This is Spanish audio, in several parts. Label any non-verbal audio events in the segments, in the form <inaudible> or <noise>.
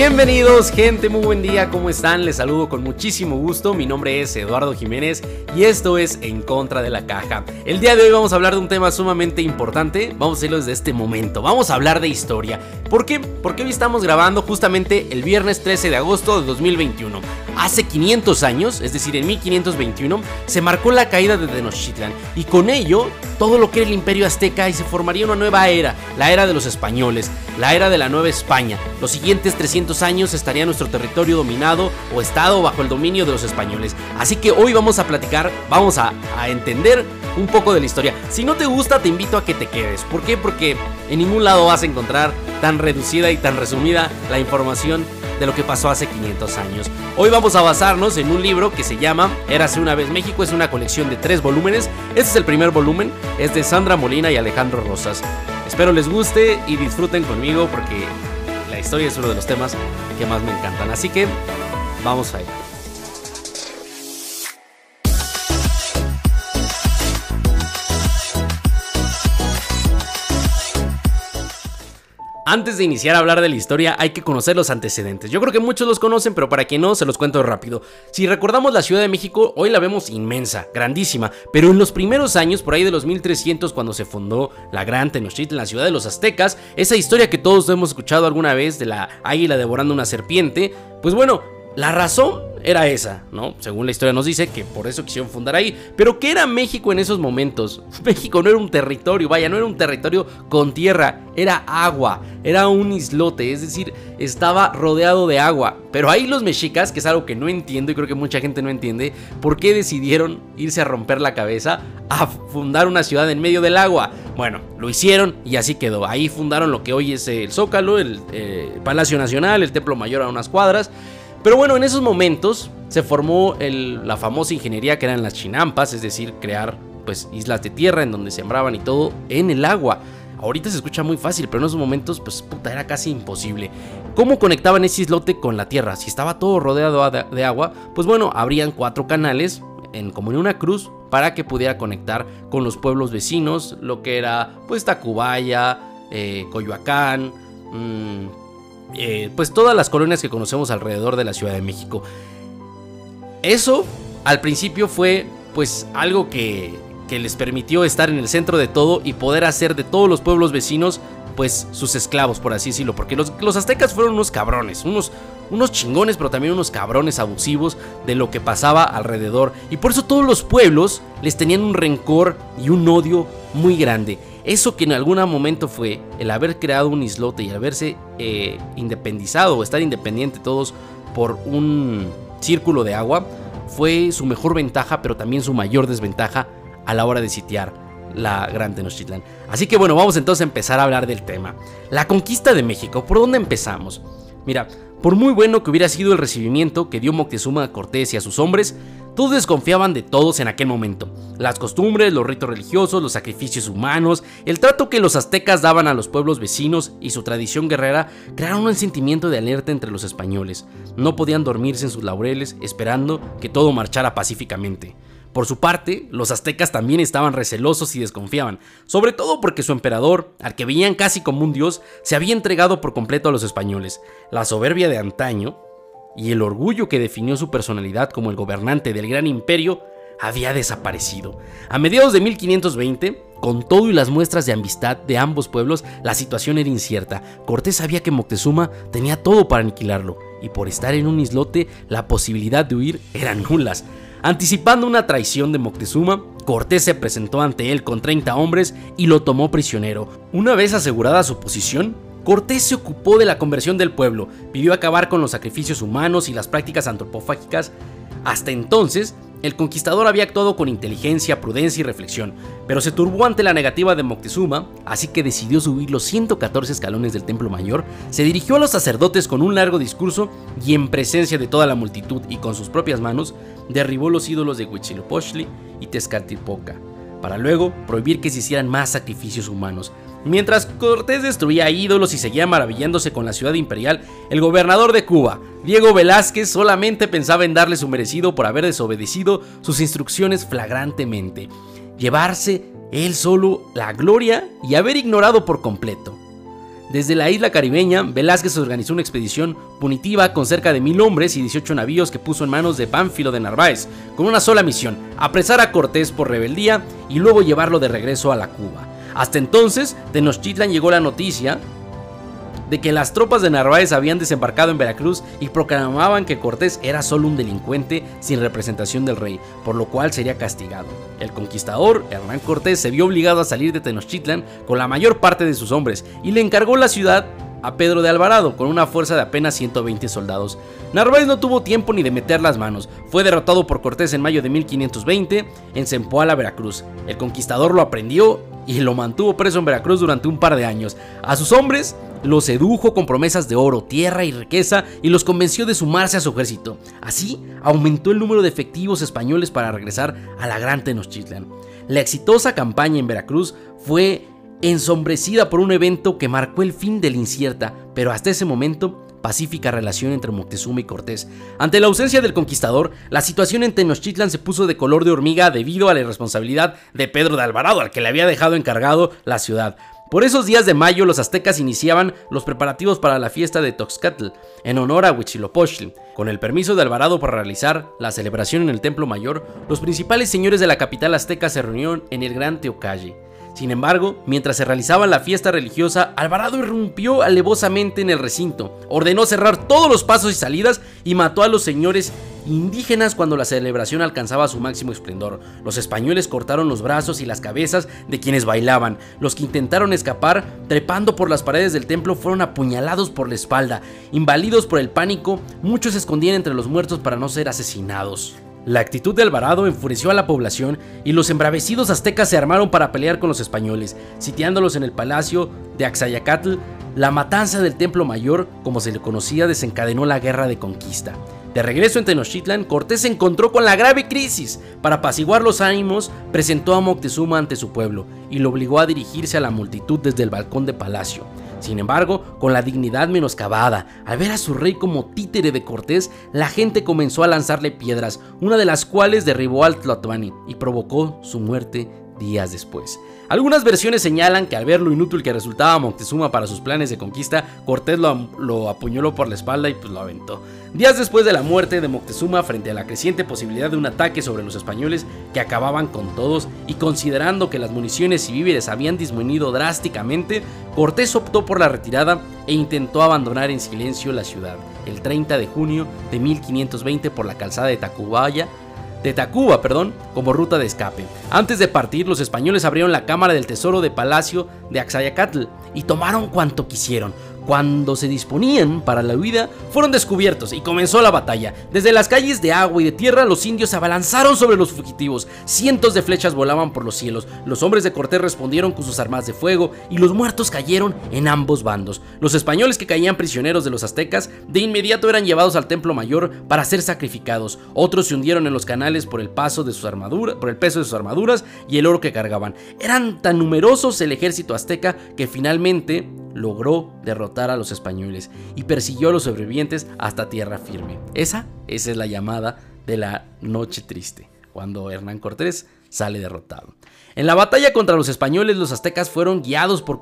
Bienvenidos gente, muy buen día, ¿cómo están? Les saludo con muchísimo gusto, mi nombre es Eduardo Jiménez y esto es En Contra de la Caja. El día de hoy vamos a hablar de un tema sumamente importante, vamos a hacerlo desde este momento, vamos a hablar de historia. ¿Por qué? Porque hoy estamos grabando justamente el viernes 13 de agosto de 2021. Hace 500 años, es decir, en 1521, se marcó la caída de Tenochtitlan y con ello todo lo que era el imperio azteca y se formaría una nueva era, la era de los españoles, la era de la Nueva España. Los siguientes 300 años estaría nuestro territorio dominado o estado bajo el dominio de los españoles. Así que hoy vamos a platicar, vamos a, a entender un poco de la historia. Si no te gusta, te invito a que te quedes. ¿Por qué? Porque en ningún lado vas a encontrar tan reducida y tan resumida la información de lo que pasó hace 500 años. Hoy vamos a basarnos en un libro que se llama Érase una vez México, es una colección de tres volúmenes. Este es el primer volumen, es de Sandra Molina y Alejandro Rosas. Espero les guste y disfruten conmigo porque la historia es uno de los temas que más me encantan. Así que vamos allá. Antes de iniciar a hablar de la historia hay que conocer los antecedentes. Yo creo que muchos los conocen, pero para quien no, se los cuento rápido. Si recordamos la Ciudad de México, hoy la vemos inmensa, grandísima, pero en los primeros años, por ahí de los 1300, cuando se fundó la Gran Tenochtitlan, la ciudad de los aztecas, esa historia que todos hemos escuchado alguna vez de la águila devorando una serpiente, pues bueno, la razón era esa, ¿no? Según la historia nos dice que por eso quisieron fundar ahí. Pero ¿qué era México en esos momentos? <laughs> México no era un territorio, vaya, no era un territorio con tierra, era agua, era un islote, es decir, estaba rodeado de agua. Pero ahí los mexicas, que es algo que no entiendo y creo que mucha gente no entiende, ¿por qué decidieron irse a romper la cabeza a fundar una ciudad en medio del agua? Bueno, lo hicieron y así quedó. Ahí fundaron lo que hoy es el Zócalo, el eh, Palacio Nacional, el Templo Mayor a unas cuadras. Pero bueno, en esos momentos se formó la famosa ingeniería que eran las chinampas, es decir, crear pues islas de tierra en donde sembraban y todo en el agua. Ahorita se escucha muy fácil, pero en esos momentos pues puta era casi imposible. ¿Cómo conectaban ese islote con la tierra? Si estaba todo rodeado de, agua, pues bueno, habrían cuatro canales en, como en una cruz para que pudiera conectar con los pueblos vecinos, lo que era pues Tacubaya, eh, Coyoacán, mmm, eh, pues todas las colonias que conocemos alrededor de la Ciudad de México. Eso al principio fue pues algo que, que les permitió estar en el centro de todo y poder hacer de todos los pueblos vecinos pues sus esclavos, por así decirlo, porque los, los, aztecas fueron unos cabrones, unos, unos chingones, pero también unos cabrones abusivos de lo que pasaba alrededor. Y por eso todos los pueblos les tenían un rencor y un odio muy grande. Eso que en algún momento fue el haber creado un islote y haberse eh, independizado o estar independiente todos por un círculo de agua, fue su mejor ventaja, pero también su mayor desventaja a la hora de sitiar la Gran Tenochtitlan. Así que bueno, vamos entonces a empezar a hablar del tema. La conquista de México, ¿por dónde empezamos? Mira, por muy bueno que hubiera sido el recibimiento que dio Moctezuma a Cortés y a sus hombres, todos desconfiaban de todos en aquel momento. Las costumbres, los ritos religiosos, los sacrificios humanos, el trato que los aztecas daban a los pueblos vecinos y su tradición guerrera crearon un sentimiento de alerta entre los españoles. No podían dormirse en sus laureles esperando que todo marchara pacíficamente. Por su parte, los aztecas también estaban recelosos y desconfiaban, sobre todo porque su emperador, al que veían casi como un dios, se había entregado por completo a los españoles. La soberbia de antaño y el orgullo que definió su personalidad como el gobernante del gran imperio había desaparecido. A mediados de 1520, con todo y las muestras de amistad de ambos pueblos, la situación era incierta. Cortés sabía que Moctezuma tenía todo para aniquilarlo, y por estar en un islote, la posibilidad de huir eran nulas. Anticipando una traición de Moctezuma, Cortés se presentó ante él con 30 hombres y lo tomó prisionero. Una vez asegurada su posición, Cortés se ocupó de la conversión del pueblo, pidió acabar con los sacrificios humanos y las prácticas antropofágicas. Hasta entonces, el conquistador había actuado con inteligencia, prudencia y reflexión, pero se turbó ante la negativa de Moctezuma, así que decidió subir los 114 escalones del Templo Mayor, se dirigió a los sacerdotes con un largo discurso y en presencia de toda la multitud y con sus propias manos, derribó los ídolos de Huitzilopochtli y Tezcatlipoca, para luego prohibir que se hicieran más sacrificios humanos. Mientras Cortés destruía ídolos y seguía maravillándose con la ciudad imperial, el gobernador de Cuba, Diego Velázquez, solamente pensaba en darle su merecido por haber desobedecido sus instrucciones flagrantemente, llevarse él solo la gloria y haber ignorado por completo. Desde la isla caribeña, Velázquez organizó una expedición punitiva con cerca de mil hombres y 18 navíos que puso en manos de Pánfilo de Narváez, con una sola misión, apresar a Cortés por rebeldía y luego llevarlo de regreso a la Cuba. Hasta entonces, Tenochtitlan llegó la noticia de que las tropas de Narváez habían desembarcado en Veracruz y proclamaban que Cortés era solo un delincuente sin representación del rey, por lo cual sería castigado. El conquistador, Hernán Cortés, se vio obligado a salir de Tenochtitlan con la mayor parte de sus hombres y le encargó la ciudad a Pedro de Alvarado con una fuerza de apenas 120 soldados. Narváez no tuvo tiempo ni de meter las manos, fue derrotado por Cortés en mayo de 1520 en Zempoala, Veracruz. El conquistador lo aprendió y lo mantuvo preso en Veracruz durante un par de años. A sus hombres los sedujo con promesas de oro, tierra y riqueza y los convenció de sumarse a su ejército. Así, aumentó el número de efectivos españoles para regresar a la Gran Tenochtitlan. La exitosa campaña en Veracruz fue ensombrecida por un evento que marcó el fin de la incierta, pero hasta ese momento pacífica relación entre Moctezuma y Cortés. Ante la ausencia del conquistador, la situación en Tenochtitlan se puso de color de hormiga debido a la irresponsabilidad de Pedro de Alvarado, al que le había dejado encargado la ciudad. Por esos días de mayo los aztecas iniciaban los preparativos para la fiesta de Toxcatl, en honor a Huitzilopochtli. Con el permiso de Alvarado para realizar la celebración en el Templo Mayor, los principales señores de la capital azteca se reunieron en el Gran Teocalle. Sin embargo, mientras se realizaba la fiesta religiosa, Alvarado irrumpió alevosamente en el recinto, ordenó cerrar todos los pasos y salidas y mató a los señores indígenas cuando la celebración alcanzaba su máximo esplendor. Los españoles cortaron los brazos y las cabezas de quienes bailaban. Los que intentaron escapar, trepando por las paredes del templo, fueron apuñalados por la espalda. Inválidos por el pánico, muchos se escondían entre los muertos para no ser asesinados. La actitud de Alvarado enfureció a la población y los embravecidos aztecas se armaron para pelear con los españoles, sitiándolos en el palacio de Axayacatl. La matanza del Templo Mayor, como se le conocía, desencadenó la guerra de conquista. De regreso en Tenochtitlan, Cortés se encontró con la grave crisis. Para apaciguar los ánimos, presentó a Moctezuma ante su pueblo y lo obligó a dirigirse a la multitud desde el balcón de palacio. Sin embargo, con la dignidad menoscabada, al ver a su rey como títere de Cortés, la gente comenzó a lanzarle piedras, una de las cuales derribó al Tlatoani y provocó su muerte días después. Algunas versiones señalan que al ver lo inútil que resultaba Moctezuma para sus planes de conquista, Cortés lo, lo, apuñaló por la espalda y pues lo aventó. Días después de la muerte de Moctezuma, frente a la creciente posibilidad de un ataque sobre los españoles que acababan con todos y considerando que las municiones y víveres habían disminuido drásticamente, Cortés optó por la retirada e intentó abandonar en silencio la ciudad el 30 de junio de 1520 por la calzada de Tacubaya de Tacuba, perdón, como ruta de escape. Antes de partir, los españoles abrieron la cámara del tesoro de palacio de Axayacatl y tomaron cuanto quisieron, cuando se disponían para la huida, fueron descubiertos y comenzó la batalla. Desde las calles de agua y de tierra, los indios se abalanzaron sobre los fugitivos. Cientos de flechas volaban por los cielos. Los hombres de Cortés respondieron con sus armas de fuego y los muertos cayeron en ambos bandos. Los españoles que caían prisioneros de los aztecas de inmediato eran llevados al templo mayor para ser sacrificados. Otros se hundieron en los canales por el paso de sus por el peso de sus armaduras y el oro que cargaban. Eran tan numerosos el ejército azteca que finalmente logró derrotar a los españoles y persiguió a los sobrevivientes hasta tierra firme. Esa, es la llamada de la noche triste, cuando Hernán Cortés sale derrotado. En la batalla contra los españoles, los aztecas fueron guiados por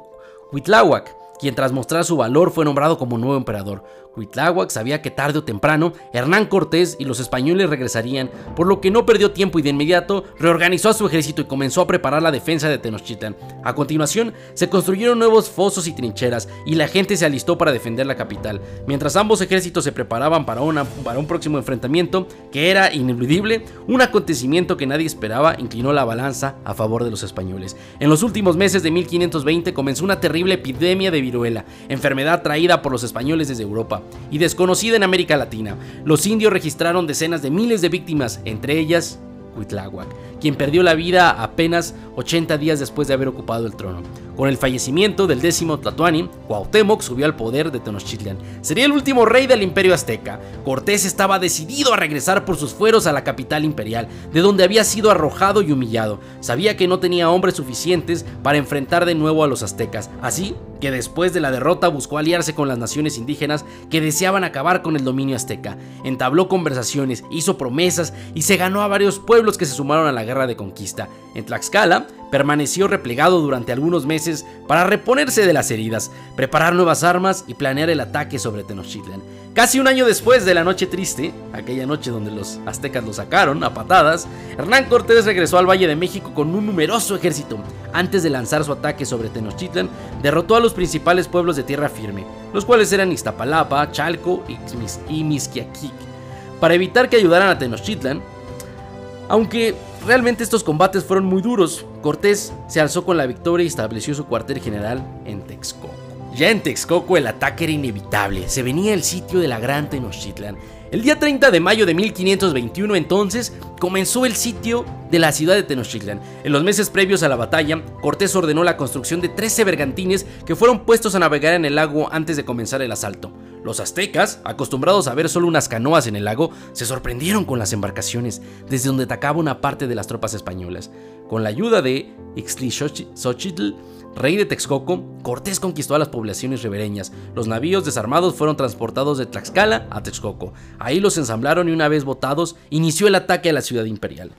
Cuitláhuac, quien tras mostrar su valor fue nombrado como nuevo emperador. Cuitláhuac sabía que tarde o temprano Hernán Cortés y los españoles regresarían, por lo que no perdió tiempo y de inmediato reorganizó a su ejército y comenzó a preparar la defensa de Tenochtitlan. A continuación, se construyeron nuevos fosos y trincheras y la gente se alistó para defender la capital. Mientras ambos ejércitos se preparaban para, para un próximo enfrentamiento que era ineludible, un acontecimiento que nadie esperaba inclinó la balanza a favor de los españoles. En los últimos meses de 1520 comenzó una terrible epidemia de viruela, enfermedad traída por los españoles desde Europa y desconocida en América Latina. Los indios registraron decenas de miles de víctimas, entre ellas Cuitláhuac, quien perdió la vida apenas 80 días después de haber ocupado el trono. Con el fallecimiento del décimo Tlatoani, Cuauhtémoc subió al poder de Tenochtitlan. Sería el último rey del imperio azteca. Cortés estaba decidido a regresar por sus fueros a la capital imperial, de donde había sido arrojado y humillado. Sabía que no tenía hombres suficientes para enfrentar de nuevo a los aztecas, así que después de la derrota buscó aliarse con las naciones indígenas que deseaban acabar con el dominio azteca. Entabló conversaciones, hizo promesas y se ganó a varios pueblos que se sumaron a la guerra de conquista. En Tlaxcala, permaneció replegado durante algunos meses para reponerse de las heridas, preparar nuevas armas y planear el ataque sobre Tenochtitlan. Casi un año después de la Noche Triste, aquella noche donde los aztecas lo sacaron a patadas, Hernán Cortés regresó al Valle de México con un numeroso ejército. Antes de lanzar su ataque sobre Tenochtitlan, derrotó a los principales pueblos de tierra firme, los cuales eran Iztapalapa, Chalco y Mizquiaquic. Para evitar que ayudaran a Tenochtitlan, aunque realmente estos combates fueron muy duros, Cortés se alzó con la victoria y estableció su cuartel general en Texcoco. Ya en Texcoco el ataque era inevitable, se venía el sitio de la Gran Tenochtitlan. El día 30 de mayo de 1521 entonces comenzó el sitio de la ciudad de Tenochtitlan. En los meses previos a la batalla, Cortés ordenó la construcción de 13 bergantines que fueron puestos a navegar en el lago antes de comenzar el asalto. Los aztecas, acostumbrados a ver solo unas canoas en el lago, se sorprendieron con las embarcaciones, desde donde atacaba una parte de las tropas españolas. Con la ayuda de Ixtlilxochitl, rey de Texcoco, Cortés conquistó a las poblaciones ribereñas. Los navíos desarmados fueron transportados de Tlaxcala a Texcoco. Ahí los ensamblaron y una vez votados, inició el ataque a la ciudad imperial.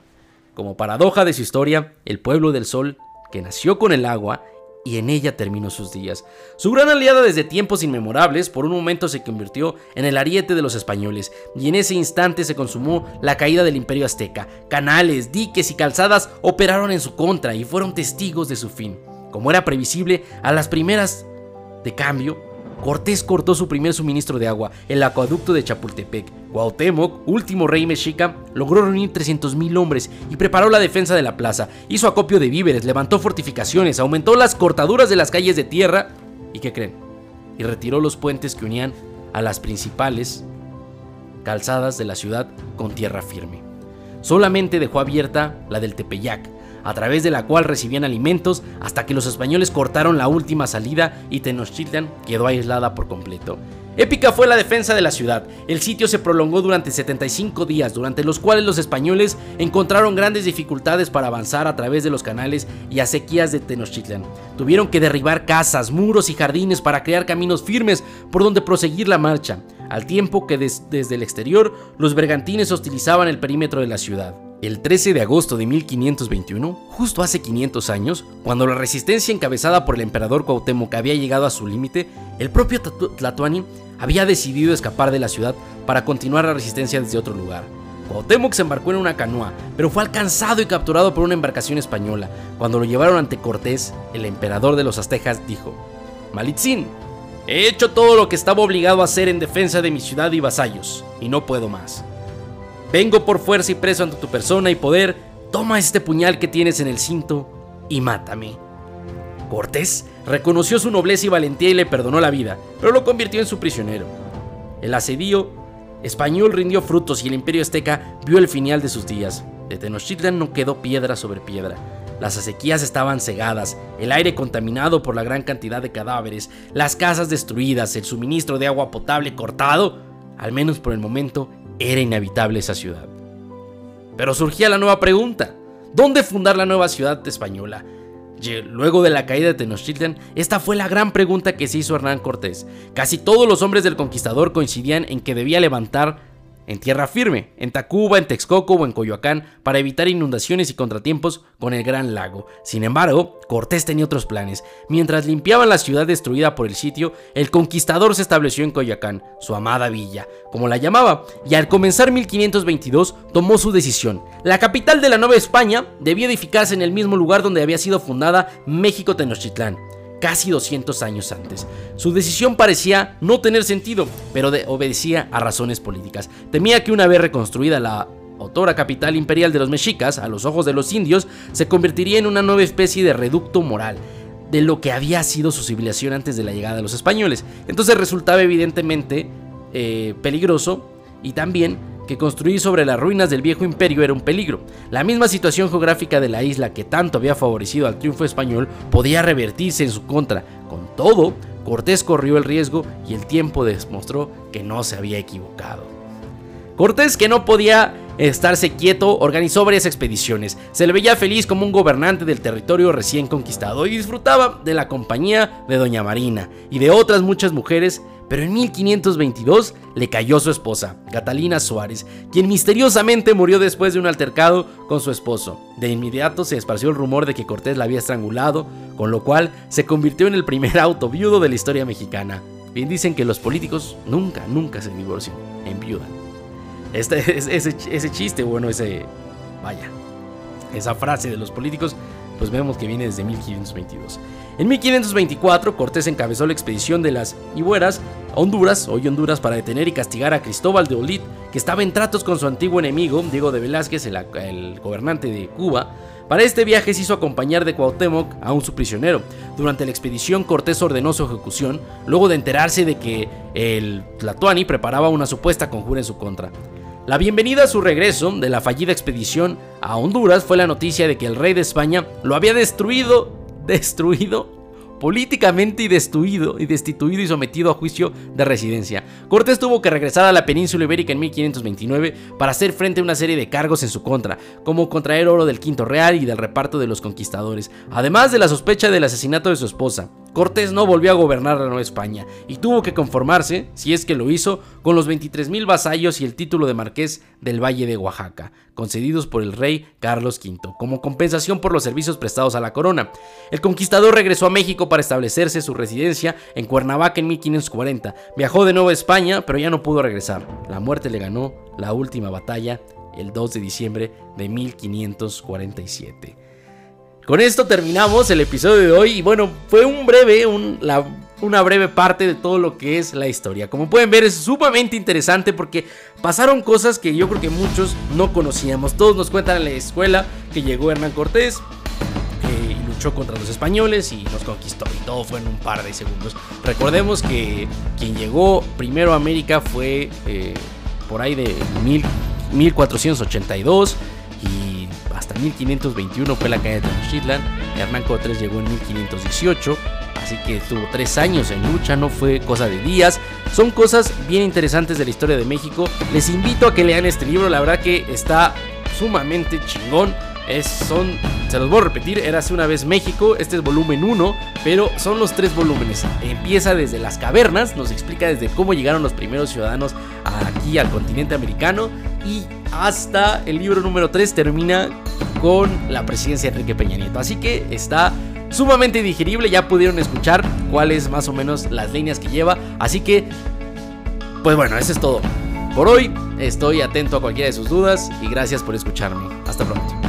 Como paradoja de su historia, el pueblo del sol, que nació con el agua, y en ella terminó sus días. Su gran aliada desde tiempos inmemorables por un momento se convirtió en el ariete de los españoles y en ese instante se consumó la caída del imperio azteca. Canales, diques y calzadas operaron en su contra y fueron testigos de su fin. Como era previsible, a las primeras de cambio, Cortés cortó su primer suministro de agua, el acueducto de Chapultepec. Cuauhtémoc, último rey mexica, logró reunir 300.000 hombres y preparó la defensa de la plaza. Hizo acopio de víveres, levantó fortificaciones, aumentó las cortaduras de las calles de tierra y ¿qué creen? Y retiró los puentes que unían a las principales calzadas de la ciudad con tierra firme. Solamente dejó abierta la del Tepeyac, a través de la cual recibían alimentos hasta que los españoles cortaron la última salida y Tenochtitlan quedó aislada por completo. Épica fue la defensa de la ciudad. El sitio se prolongó durante 75 días, durante los cuales los españoles encontraron grandes dificultades para avanzar a través de los canales y acequias de Tenochtitlan. Tuvieron que derribar casas, muros y jardines para crear caminos firmes por donde proseguir la marcha, al tiempo que desde el exterior los bergantines hostilizaban el perímetro de la ciudad. El 13 de agosto de 1521, justo hace 500 años, cuando la resistencia encabezada por el emperador Cuauhtémoc había llegado a su límite, el propio Tlatoani había decidido escapar de la ciudad para continuar la resistencia desde otro lugar. Cuauhtémoc se embarcó en una canoa, pero fue alcanzado y capturado por una embarcación española. Cuando lo llevaron ante Cortés, el emperador de los aztecas dijo: Malitzin, he hecho todo lo que estaba obligado a hacer en defensa de mi ciudad y vasallos, y no puedo más. Vengo por fuerza y preso ante tu persona y poder. Toma este puñal que tienes en el cinto y mátame. Cortés reconoció su nobleza y valentía y le perdonó la vida, pero lo convirtió en su prisionero. El asedio español rindió frutos y el imperio azteca vio el final de sus días. De Tenochtitlan no quedó piedra sobre piedra. Las acequias estaban cegadas, el aire contaminado por la gran cantidad de cadáveres, las casas destruidas, el suministro de agua potable cortado. Al menos por el momento, era inhabitable esa ciudad. Pero surgía la nueva pregunta, ¿dónde fundar la nueva ciudad española? Luego de la caída de Tenochtitlan, esta fue la gran pregunta que se hizo Hernán Cortés. Casi todos los hombres del conquistador coincidían en que debía levantar en tierra firme, en Tacuba, en Texcoco o en Coyoacán, para evitar inundaciones y contratiempos con el Gran Lago. Sin embargo, Cortés tenía otros planes. Mientras limpiaban la ciudad destruida por el sitio, el conquistador se estableció en Coyoacán, su amada villa, como la llamaba, y al comenzar 1522 tomó su decisión. La capital de la Nueva España debía edificarse en el mismo lugar donde había sido fundada México Tenochtitlán casi 200 años antes. Su decisión parecía no tener sentido, pero obedecía a razones políticas. Temía que una vez reconstruida la autora capital imperial de los mexicas, a los ojos de los indios, se convertiría en una nueva especie de reducto moral de lo que había sido su civilización antes de la llegada de los españoles. Entonces resultaba evidentemente eh, peligroso y también que construir sobre las ruinas del viejo imperio era un peligro. La misma situación geográfica de la isla que tanto había favorecido al triunfo español podía revertirse en su contra. Con todo, Cortés corrió el riesgo y el tiempo demostró que no se había equivocado. Cortés, que no podía estarse quieto, organizó varias expediciones. Se le veía feliz como un gobernante del territorio recién conquistado y disfrutaba de la compañía de Doña Marina y de otras muchas mujeres pero en 1522 le cayó su esposa, Catalina Suárez, quien misteriosamente murió después de un altercado con su esposo. De inmediato se esparció el rumor de que Cortés la había estrangulado, con lo cual se convirtió en el primer <laughs> auto viudo de la historia mexicana. Bien dicen que los políticos nunca, nunca se divorcian, enviudan. Este, <laughs> ese, ese chiste, bueno, ese... Vaya, esa frase de los políticos pues vemos que viene desde 1522. En 1524, Cortés encabezó la expedición de las Ibueras a Honduras, hoy Honduras, para detener y castigar a Cristóbal de Olid, que estaba en tratos con su antiguo enemigo, Diego de Velázquez, el, gobernante de Cuba. Para este viaje se hizo acompañar de Cuauhtémoc a su prisionero. Durante la expedición, Cortés ordenó su ejecución, luego de enterarse de que el Tlatoani preparaba una supuesta conjura en su contra. La bienvenida a su regreso de la fallida expedición a Honduras fue la noticia de que el rey de España lo había destruido, destruido políticamente y destruido y destituido y sometido a juicio de residencia. Cortés tuvo que regresar a la península ibérica en 1529 para hacer frente a una serie de cargos en su contra, como contraer oro del quinto real y del reparto de los conquistadores, además de la sospecha del asesinato de su esposa. Cortés no volvió a gobernar la Nueva España y tuvo que conformarse, si es que lo hizo, con los 23.000 vasallos y el título de marqués del Valle de Oaxaca, concedidos por el rey Carlos V, como compensación por los servicios prestados a la corona. El conquistador regresó a México para establecerse su residencia en Cuernavaca en 1540. Viajó de nuevo a España, pero ya no pudo regresar. La muerte le ganó la última batalla el 2 de diciembre de 1547. Con esto terminamos el episodio de hoy y bueno, fue un breve, una breve parte de todo lo que es la historia. Como pueden ver es sumamente interesante porque pasaron cosas que yo creo que muchos no conocíamos. Todos nos cuentan en la escuela que llegó Hernán Cortés, luchó contra los españoles y nos conquistó. Y todo fue en un par de segundos. Recordemos que quien llegó primero a América fue eh, por ahí de 1482 y 1521 fue la caída de Tenochtitlan. Hernán Cortés llegó en 1518, así que estuvo tres años en lucha, no fue cosa de días. Son cosas bien interesantes de la historia de México. Les invito a que lean este libro, la verdad que está sumamente chingón. Es, son, se los voy a repetir, era hace una vez México, este es volumen 1, pero son los tres volúmenes. Empieza desde las cavernas, nos explica desde cómo llegaron los primeros ciudadanos aquí al continente americano y hasta el libro número 3 termina con la presidencia de Enrique Peña Nieto. Así que está sumamente digerible, ya pudieron escuchar cuáles más o menos las líneas que lleva. Así que, pues bueno, eso es todo. Por hoy estoy atento a cualquiera de sus dudas y gracias por escucharme. Hasta pronto.